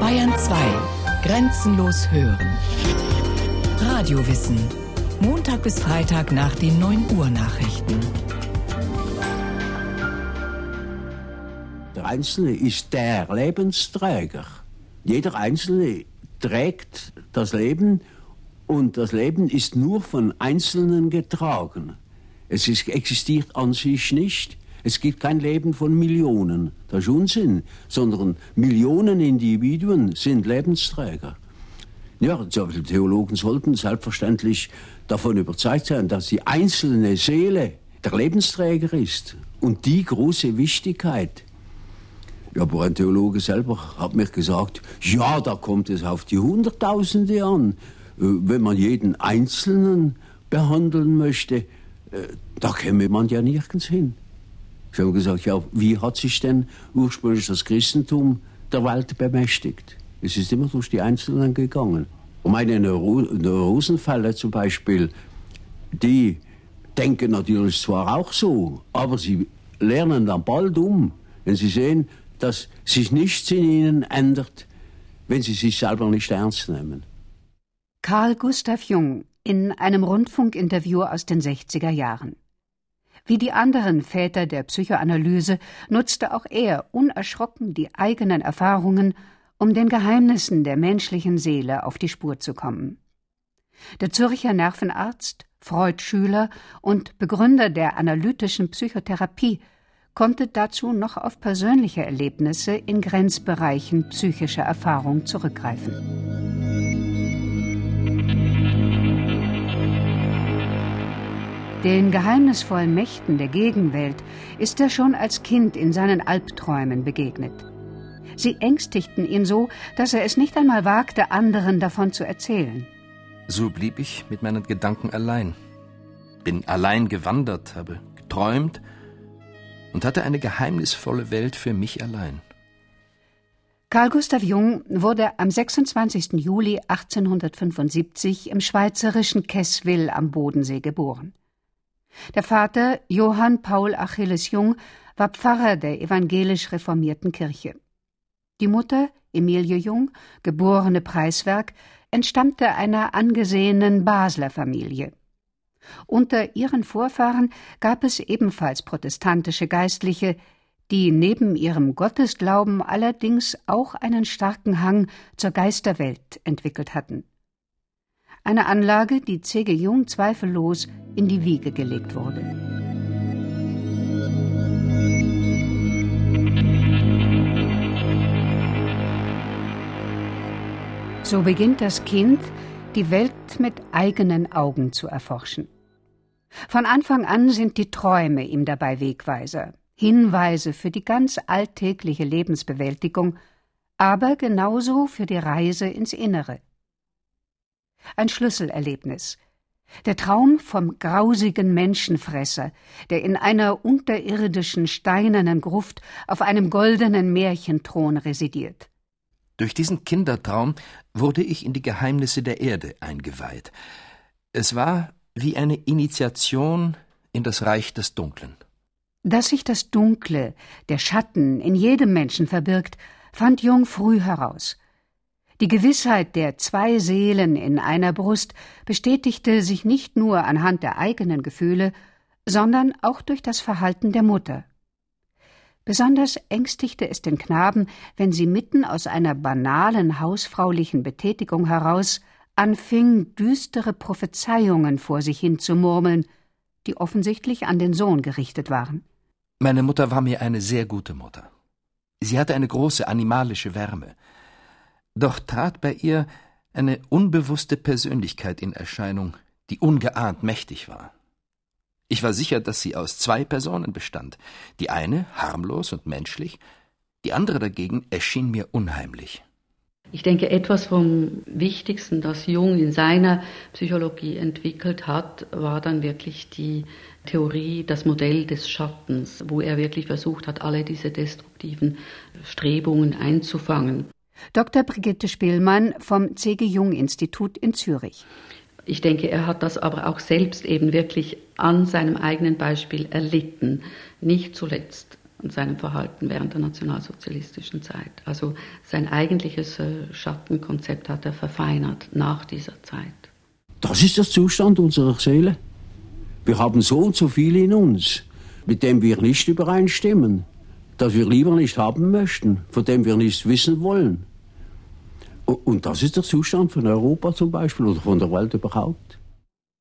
Bayern 2. Grenzenlos hören. Radiowissen. Montag bis Freitag nach den 9 Uhr Nachrichten. Der Einzelne ist der Lebensträger. Jeder Einzelne trägt das Leben und das Leben ist nur von Einzelnen getragen. Es ist, existiert an sich nicht. Es gibt kein Leben von Millionen. Das ist Unsinn. Sondern Millionen Individuen sind Lebensträger. Ja, die Theologen sollten selbstverständlich davon überzeugt sein, dass die einzelne Seele der Lebensträger ist und die große Wichtigkeit. Ja, aber ein Theologe selber hat mir gesagt, ja, da kommt es auf die Hunderttausende an. Äh, wenn man jeden Einzelnen behandeln möchte, äh, da käme man ja nirgends hin. Ich habe gesagt, ja, wie hat sich denn ursprünglich das Christentum der Welt bemächtigt? Es ist immer durch die Einzelnen gegangen. Und meine Neuro Neurosenfälle zum Beispiel, die denken natürlich zwar auch so, aber sie lernen dann bald um, wenn sie sehen, dass sich nichts in ihnen ändert, wenn sie sich selber nicht ernst nehmen. Karl Gustav Jung in einem Rundfunkinterview aus den 60er Jahren. Wie die anderen Väter der Psychoanalyse nutzte auch er unerschrocken die eigenen Erfahrungen, um den Geheimnissen der menschlichen Seele auf die Spur zu kommen. Der Zürcher Nervenarzt, Freud-Schüler und Begründer der analytischen Psychotherapie konnte dazu noch auf persönliche Erlebnisse in Grenzbereichen psychischer Erfahrung zurückgreifen. Den geheimnisvollen Mächten der Gegenwelt ist er schon als Kind in seinen Albträumen begegnet. Sie ängstigten ihn so, dass er es nicht einmal wagte, anderen davon zu erzählen. So blieb ich mit meinen Gedanken allein. Bin allein gewandert, habe geträumt und hatte eine geheimnisvolle Welt für mich allein. Carl Gustav Jung wurde am 26. Juli 1875 im schweizerischen Kesswil am Bodensee geboren. Der Vater, Johann Paul Achilles Jung, war Pfarrer der evangelisch reformierten Kirche. Die Mutter, Emilie Jung, geborene Preiswerk, entstammte einer angesehenen Basler Familie. Unter ihren Vorfahren gab es ebenfalls protestantische Geistliche, die neben ihrem Gottesglauben allerdings auch einen starken Hang zur Geisterwelt entwickelt hatten. Eine Anlage, die C.G. Jung zweifellos in die Wiege gelegt wurde. So beginnt das Kind, die Welt mit eigenen Augen zu erforschen. Von Anfang an sind die Träume ihm dabei Wegweiser, Hinweise für die ganz alltägliche Lebensbewältigung, aber genauso für die Reise ins Innere. Ein Schlüsselerlebnis, der Traum vom grausigen Menschenfresser, der in einer unterirdischen steinernen Gruft auf einem goldenen Märchenthron residiert. Durch diesen Kindertraum wurde ich in die Geheimnisse der Erde eingeweiht. Es war wie eine Initiation in das Reich des Dunklen. Dass sich das Dunkle, der Schatten in jedem Menschen verbirgt, fand Jung früh heraus. Die Gewissheit der zwei Seelen in einer Brust bestätigte sich nicht nur anhand der eigenen Gefühle, sondern auch durch das Verhalten der Mutter. Besonders ängstigte es den Knaben, wenn sie mitten aus einer banalen hausfraulichen Betätigung heraus anfing, düstere Prophezeiungen vor sich hin zu murmeln, die offensichtlich an den Sohn gerichtet waren. Meine Mutter war mir eine sehr gute Mutter. Sie hatte eine große animalische Wärme. Doch trat bei ihr eine unbewusste Persönlichkeit in Erscheinung, die ungeahnt mächtig war. Ich war sicher, dass sie aus zwei Personen bestand. Die eine harmlos und menschlich, die andere dagegen erschien mir unheimlich. Ich denke, etwas vom Wichtigsten, das Jung in seiner Psychologie entwickelt hat, war dann wirklich die Theorie, das Modell des Schattens, wo er wirklich versucht hat, alle diese destruktiven Strebungen einzufangen. Dr. Brigitte Spielmann vom C.G. Jung Institut in Zürich. Ich denke, er hat das aber auch selbst eben wirklich an seinem eigenen Beispiel erlitten. Nicht zuletzt und seinem Verhalten während der nationalsozialistischen Zeit. Also sein eigentliches äh, Schattenkonzept hat er verfeinert nach dieser Zeit. Das ist der Zustand unserer Seele. Wir haben so und so viel in uns, mit dem wir nicht übereinstimmen, das wir lieber nicht haben möchten, von dem wir nichts wissen wollen. Und das ist der Zustand von Europa zum Beispiel oder von der Welt überhaupt.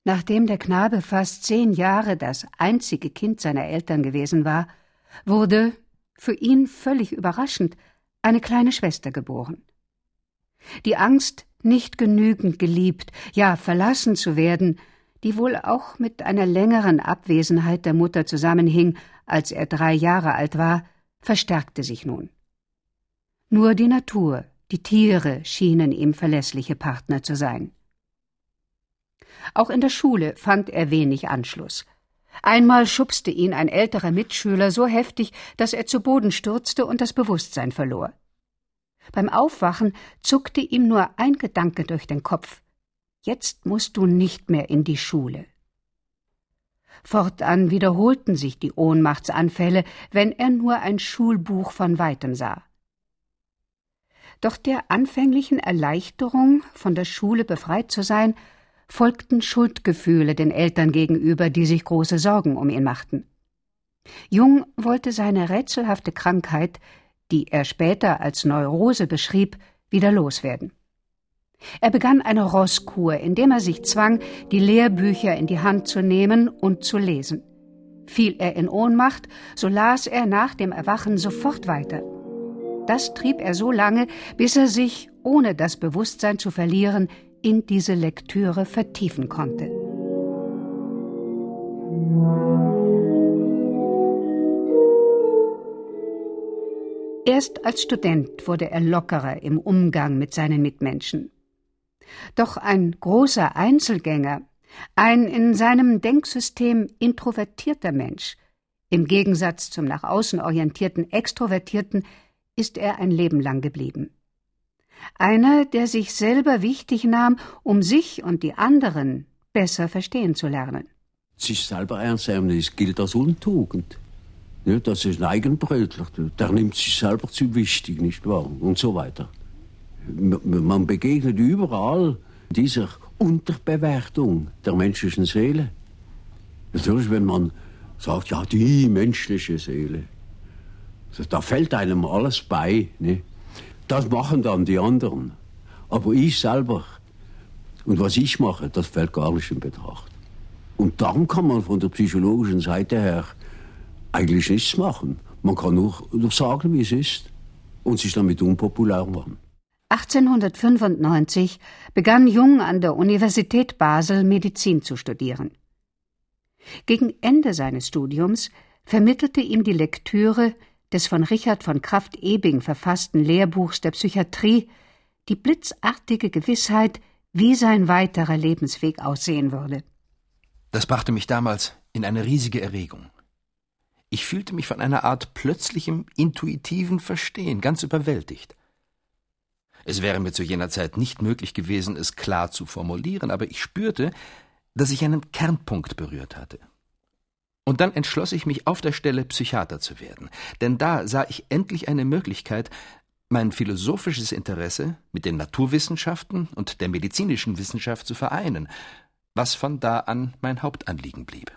Nachdem der Knabe fast zehn Jahre das einzige Kind seiner Eltern gewesen war, wurde, für ihn völlig überraschend, eine kleine Schwester geboren. Die Angst, nicht genügend geliebt, ja verlassen zu werden, die wohl auch mit einer längeren Abwesenheit der Mutter zusammenhing, als er drei Jahre alt war, verstärkte sich nun. Nur die Natur, die Tiere schienen ihm verlässliche Partner zu sein. Auch in der Schule fand er wenig Anschluss. Einmal schubste ihn ein älterer Mitschüler so heftig, dass er zu Boden stürzte und das Bewusstsein verlor. Beim Aufwachen zuckte ihm nur ein Gedanke durch den Kopf. Jetzt musst du nicht mehr in die Schule. Fortan wiederholten sich die Ohnmachtsanfälle, wenn er nur ein Schulbuch von weitem sah. Doch der anfänglichen Erleichterung, von der Schule befreit zu sein, folgten Schuldgefühle den Eltern gegenüber, die sich große Sorgen um ihn machten. Jung wollte seine rätselhafte Krankheit, die er später als Neurose beschrieb, wieder loswerden. Er begann eine Rosskur, indem er sich zwang, die Lehrbücher in die Hand zu nehmen und zu lesen. Fiel er in Ohnmacht, so las er nach dem Erwachen sofort weiter. Das trieb er so lange, bis er sich, ohne das Bewusstsein zu verlieren, in diese Lektüre vertiefen konnte. Erst als Student wurde er lockerer im Umgang mit seinen Mitmenschen. Doch ein großer Einzelgänger, ein in seinem Denksystem introvertierter Mensch, im Gegensatz zum nach außen orientierten Extrovertierten, ist er ein Leben lang geblieben. Einer, der sich selber wichtig nahm, um sich und die anderen besser verstehen zu lernen. Sich selber ernst nehmen, das gilt als Untugend. Das ist ein Eigenbrötler. Der nimmt sich selber zu wichtig, nicht wahr? Und so weiter. Man begegnet überall dieser Unterbewertung der menschlichen Seele. Natürlich, wenn man sagt, ja, die menschliche Seele, da fällt einem alles bei. Ne? Das machen dann die anderen. Aber ich selber und was ich mache, das fällt gar nicht in Betracht. Und dann kann man von der psychologischen Seite her eigentlich nichts machen. Man kann nur, nur sagen, wie es ist und sich damit unpopulär machen. 1895 begann Jung an der Universität Basel Medizin zu studieren. Gegen Ende seines Studiums vermittelte ihm die Lektüre des von Richard von Kraft-Ebing verfassten Lehrbuchs der Psychiatrie die blitzartige Gewissheit, wie sein weiterer Lebensweg aussehen würde. Das brachte mich damals in eine riesige Erregung. Ich fühlte mich von einer Art plötzlichem, intuitiven Verstehen ganz überwältigt. Es wäre mir zu jener Zeit nicht möglich gewesen, es klar zu formulieren, aber ich spürte, dass ich einen Kernpunkt berührt hatte. Und dann entschloss ich mich auf der Stelle Psychiater zu werden, denn da sah ich endlich eine Möglichkeit, mein philosophisches Interesse mit den Naturwissenschaften und der medizinischen Wissenschaft zu vereinen, was von da an mein Hauptanliegen blieb.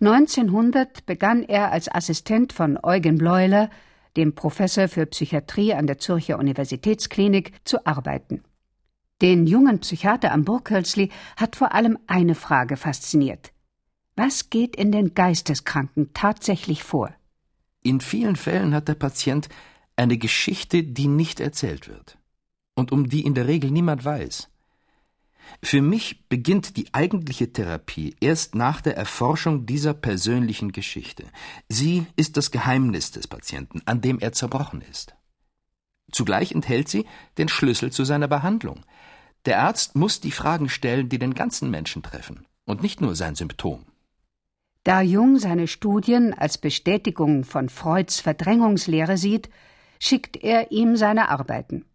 1900 begann er als Assistent von Eugen Bleuler, dem Professor für Psychiatrie an der Zürcher Universitätsklinik, zu arbeiten. Den jungen Psychiater am Burghölzli hat vor allem eine Frage fasziniert. Was geht in den Geisteskranken tatsächlich vor? In vielen Fällen hat der Patient eine Geschichte, die nicht erzählt wird und um die in der Regel niemand weiß. Für mich beginnt die eigentliche Therapie erst nach der Erforschung dieser persönlichen Geschichte. Sie ist das Geheimnis des Patienten, an dem er zerbrochen ist. Zugleich enthält sie den Schlüssel zu seiner Behandlung. Der Arzt muss die Fragen stellen, die den ganzen Menschen treffen und nicht nur sein Symptom. Da Jung seine Studien als Bestätigung von Freuds Verdrängungslehre sieht, schickt er ihm seine Arbeiten.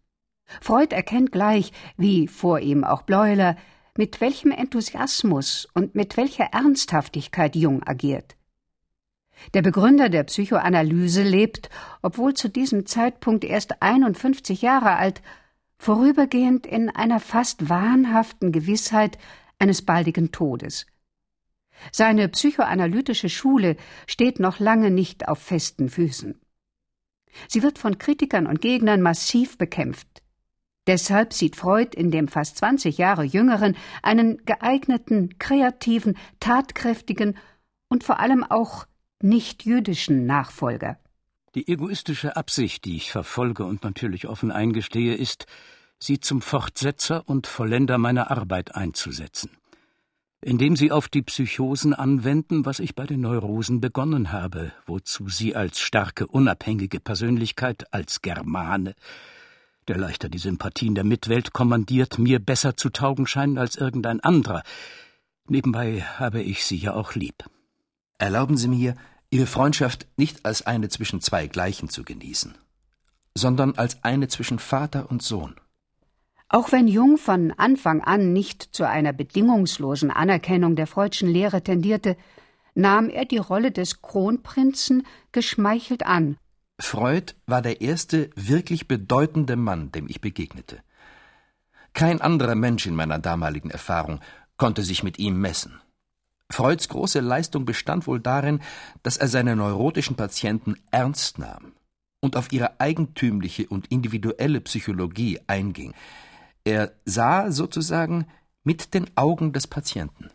Freud erkennt gleich, wie vor ihm auch Bleuler, mit welchem Enthusiasmus und mit welcher Ernsthaftigkeit Jung agiert. Der Begründer der Psychoanalyse lebt, obwohl zu diesem Zeitpunkt erst 51 Jahre alt, vorübergehend in einer fast wahnhaften Gewissheit eines baldigen Todes. Seine psychoanalytische Schule steht noch lange nicht auf festen Füßen. Sie wird von Kritikern und Gegnern massiv bekämpft. Deshalb sieht Freud in dem fast 20 Jahre jüngeren einen geeigneten, kreativen, tatkräftigen und vor allem auch nicht jüdischen Nachfolger. Die egoistische Absicht, die ich verfolge und natürlich offen eingestehe, ist, sie zum Fortsetzer und Vollender meiner Arbeit einzusetzen. Indem sie auf die Psychosen anwenden, was ich bei den Neurosen begonnen habe, wozu sie als starke, unabhängige Persönlichkeit, als Germane, der leichter die Sympathien der Mitwelt kommandiert, mir besser zu taugen scheinen als irgendein anderer. Nebenbei habe ich sie ja auch lieb. Erlauben Sie mir, Ihre Freundschaft nicht als eine zwischen zwei Gleichen zu genießen, sondern als eine zwischen Vater und Sohn. Auch wenn Jung von Anfang an nicht zu einer bedingungslosen Anerkennung der Freudschen Lehre tendierte, nahm er die Rolle des Kronprinzen geschmeichelt an. Freud war der erste wirklich bedeutende Mann, dem ich begegnete. Kein anderer Mensch in meiner damaligen Erfahrung konnte sich mit ihm messen. Freuds große Leistung bestand wohl darin, dass er seine neurotischen Patienten ernst nahm und auf ihre eigentümliche und individuelle Psychologie einging. Er sah sozusagen mit den Augen des Patienten.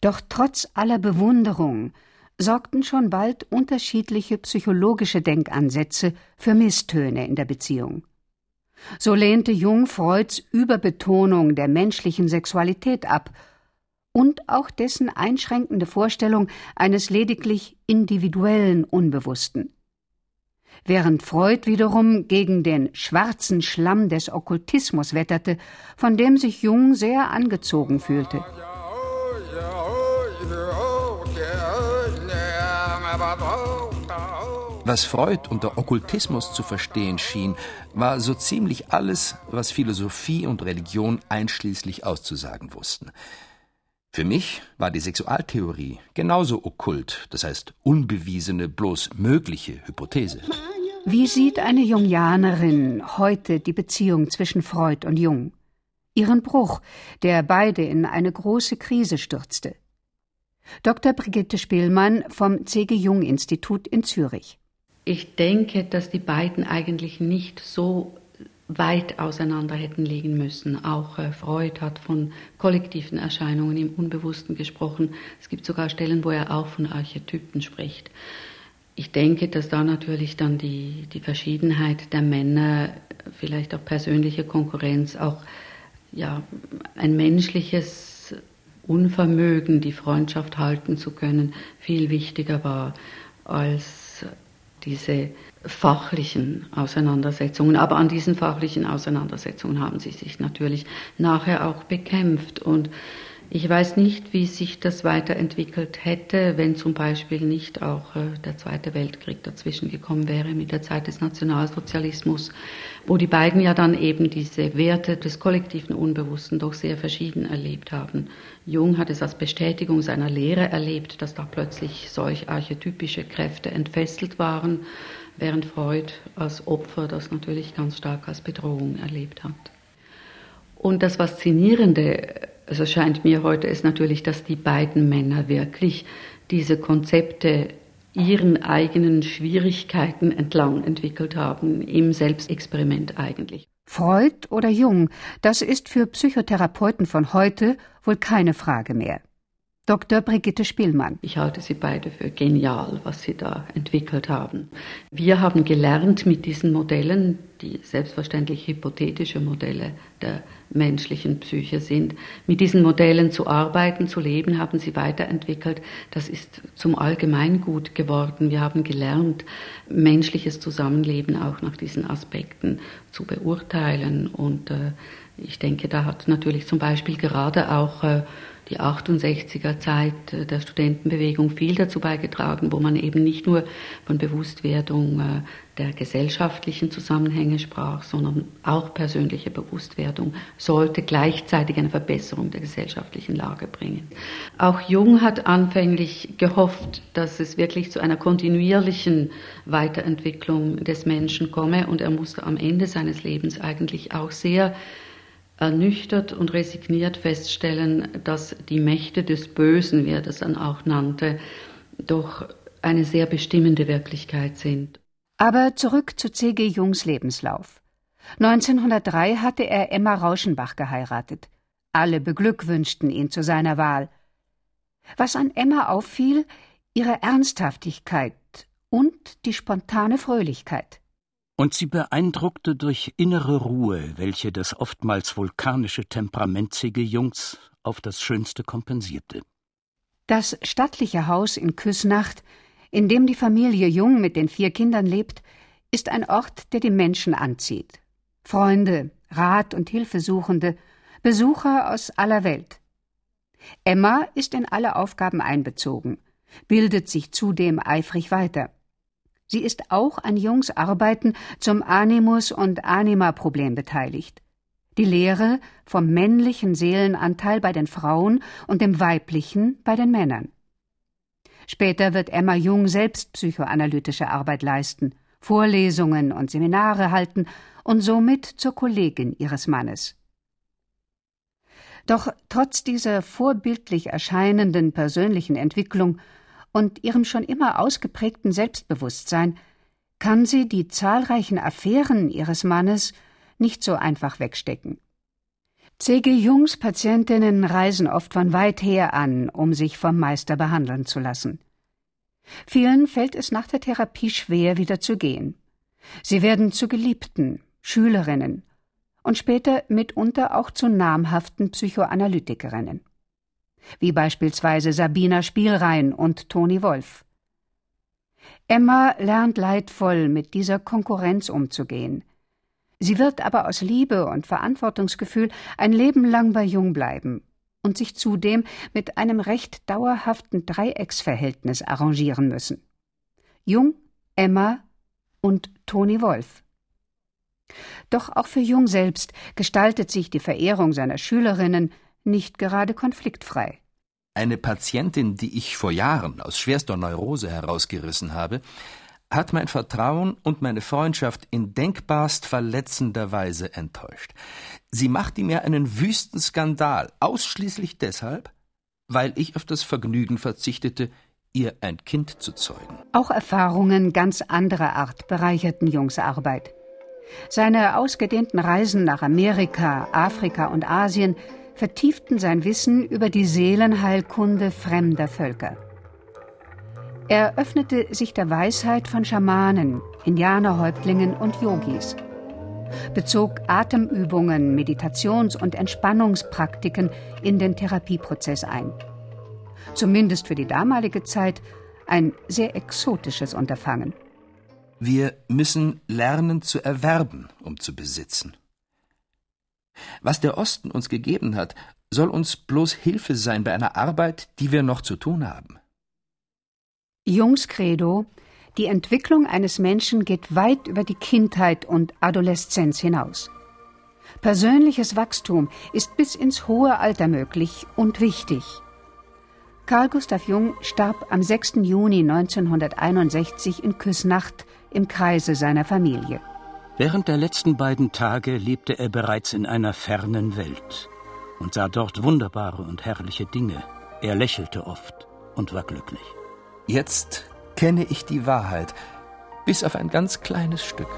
Doch trotz aller Bewunderung sorgten schon bald unterschiedliche psychologische Denkansätze für Misstöne in der Beziehung. So lehnte Jung Freuds Überbetonung der menschlichen Sexualität ab und auch dessen einschränkende Vorstellung eines lediglich individuellen Unbewussten. Während Freud wiederum gegen den schwarzen Schlamm des Okkultismus wetterte, von dem sich Jung sehr angezogen fühlte. Was Freud unter Okkultismus zu verstehen schien, war so ziemlich alles, was Philosophie und Religion einschließlich auszusagen wussten. Für mich war die Sexualtheorie genauso okkult, das heißt unbewiesene, bloß mögliche Hypothese. Wie sieht eine Jungianerin heute die Beziehung zwischen Freud und Jung? Ihren Bruch, der beide in eine große Krise stürzte. Dr. Brigitte Spielmann vom C.G. Jung Institut in Zürich. Ich denke, dass die beiden eigentlich nicht so weit auseinander hätten liegen müssen. Auch äh, Freud hat von kollektiven Erscheinungen im Unbewussten gesprochen. Es gibt sogar Stellen, wo er auch von Archetypen spricht. Ich denke, dass da natürlich dann die, die Verschiedenheit der Männer, vielleicht auch persönliche Konkurrenz, auch ja, ein menschliches Unvermögen, die Freundschaft halten zu können, viel wichtiger war als diese fachlichen Auseinandersetzungen. Aber an diesen fachlichen Auseinandersetzungen haben sie sich natürlich nachher auch bekämpft. Und ich weiß nicht, wie sich das weiterentwickelt hätte, wenn zum Beispiel nicht auch äh, der Zweite Weltkrieg dazwischen gekommen wäre mit der Zeit des Nationalsozialismus, wo die beiden ja dann eben diese Werte des kollektiven Unbewussten doch sehr verschieden erlebt haben. Jung hat es als Bestätigung seiner Lehre erlebt, dass da plötzlich solch archetypische Kräfte entfesselt waren während Freud als Opfer das natürlich ganz stark als Bedrohung erlebt hat. Und das Faszinierende, also scheint mir heute, ist natürlich, dass die beiden Männer wirklich diese Konzepte ihren eigenen Schwierigkeiten entlang entwickelt haben, im Selbstexperiment eigentlich. Freud oder Jung, das ist für Psychotherapeuten von heute wohl keine Frage mehr. Dr. Brigitte Spielmann. Ich halte sie beide für genial, was sie da entwickelt haben. Wir haben gelernt mit diesen Modellen, die selbstverständlich hypothetische Modelle der menschlichen Psyche sind, mit diesen Modellen zu arbeiten, zu leben, haben sie weiterentwickelt. Das ist zum Allgemeingut geworden. Wir haben gelernt, menschliches Zusammenleben auch nach diesen Aspekten zu beurteilen. Und äh, ich denke, da hat natürlich zum Beispiel gerade auch äh, die 68er Zeit der Studentenbewegung viel dazu beigetragen, wo man eben nicht nur von Bewusstwerdung äh, der gesellschaftlichen Zusammenhänge sprach, sondern auch persönliche Bewusstwerdung sollte gleichzeitig eine Verbesserung der gesellschaftlichen Lage bringen. Auch Jung hat anfänglich gehofft, dass es wirklich zu einer kontinuierlichen Weiterentwicklung des Menschen komme und er musste am Ende seines Lebens eigentlich auch sehr ernüchtert und resigniert feststellen, dass die Mächte des Bösen, wie er das dann auch nannte, doch eine sehr bestimmende Wirklichkeit sind. Aber zurück zu C.G. Jungs Lebenslauf. 1903 hatte er Emma Rauschenbach geheiratet. Alle beglückwünschten ihn zu seiner Wahl. Was an Emma auffiel, ihre Ernsthaftigkeit und die spontane Fröhlichkeit und sie beeindruckte durch innere Ruhe, welche das oftmals vulkanische Temperament. Jungs auf das Schönste kompensierte. Das stattliche Haus in Küsnacht, in dem die Familie Jung mit den vier Kindern lebt, ist ein Ort, der die Menschen anzieht. Freunde, Rat und Hilfesuchende, Besucher aus aller Welt. Emma ist in alle Aufgaben einbezogen, bildet sich zudem eifrig weiter. Sie ist auch an Jungs Arbeiten zum Animus- und Anima-Problem beteiligt. Die Lehre vom männlichen Seelenanteil bei den Frauen und dem weiblichen bei den Männern. Später wird Emma Jung selbst psychoanalytische Arbeit leisten, Vorlesungen und Seminare halten und somit zur Kollegin ihres Mannes. Doch trotz dieser vorbildlich erscheinenden persönlichen Entwicklung und ihrem schon immer ausgeprägten Selbstbewusstsein kann sie die zahlreichen Affären ihres Mannes nicht so einfach wegstecken. C.G. Jungs Patientinnen reisen oft von weit her an, um sich vom Meister behandeln zu lassen. Vielen fällt es nach der Therapie schwer, wieder zu gehen. Sie werden zu Geliebten, Schülerinnen und später mitunter auch zu namhaften Psychoanalytikerinnen wie beispielsweise Sabina Spielrein und Toni Wolf. Emma lernt leidvoll mit dieser Konkurrenz umzugehen. Sie wird aber aus Liebe und Verantwortungsgefühl ein Leben lang bei Jung bleiben und sich zudem mit einem recht dauerhaften Dreiecksverhältnis arrangieren müssen. Jung, Emma und Toni Wolf. Doch auch für Jung selbst gestaltet sich die Verehrung seiner Schülerinnen nicht gerade konfliktfrei. Eine Patientin, die ich vor Jahren aus schwerster Neurose herausgerissen habe, hat mein Vertrauen und meine Freundschaft in denkbarst verletzender Weise enttäuscht. Sie machte mir einen wüsten Skandal, ausschließlich deshalb, weil ich auf das Vergnügen verzichtete, ihr ein Kind zu zeugen. Auch Erfahrungen ganz anderer Art bereicherten Jungs Arbeit. Seine ausgedehnten Reisen nach Amerika, Afrika und Asien vertieften sein Wissen über die Seelenheilkunde fremder Völker. Er öffnete sich der Weisheit von Schamanen, Indianerhäuptlingen und Yogis, bezog Atemübungen, Meditations- und Entspannungspraktiken in den Therapieprozess ein. Zumindest für die damalige Zeit ein sehr exotisches Unterfangen. Wir müssen lernen zu erwerben, um zu besitzen. Was der Osten uns gegeben hat, soll uns bloß Hilfe sein bei einer Arbeit, die wir noch zu tun haben. Jungs Credo Die Entwicklung eines Menschen geht weit über die Kindheit und Adoleszenz hinaus. Persönliches Wachstum ist bis ins hohe Alter möglich und wichtig. Carl Gustav Jung starb am 6. Juni 1961 in Küsnacht im Kreise seiner Familie. Während der letzten beiden Tage lebte er bereits in einer fernen Welt und sah dort wunderbare und herrliche Dinge. Er lächelte oft und war glücklich. Jetzt kenne ich die Wahrheit, bis auf ein ganz kleines Stück.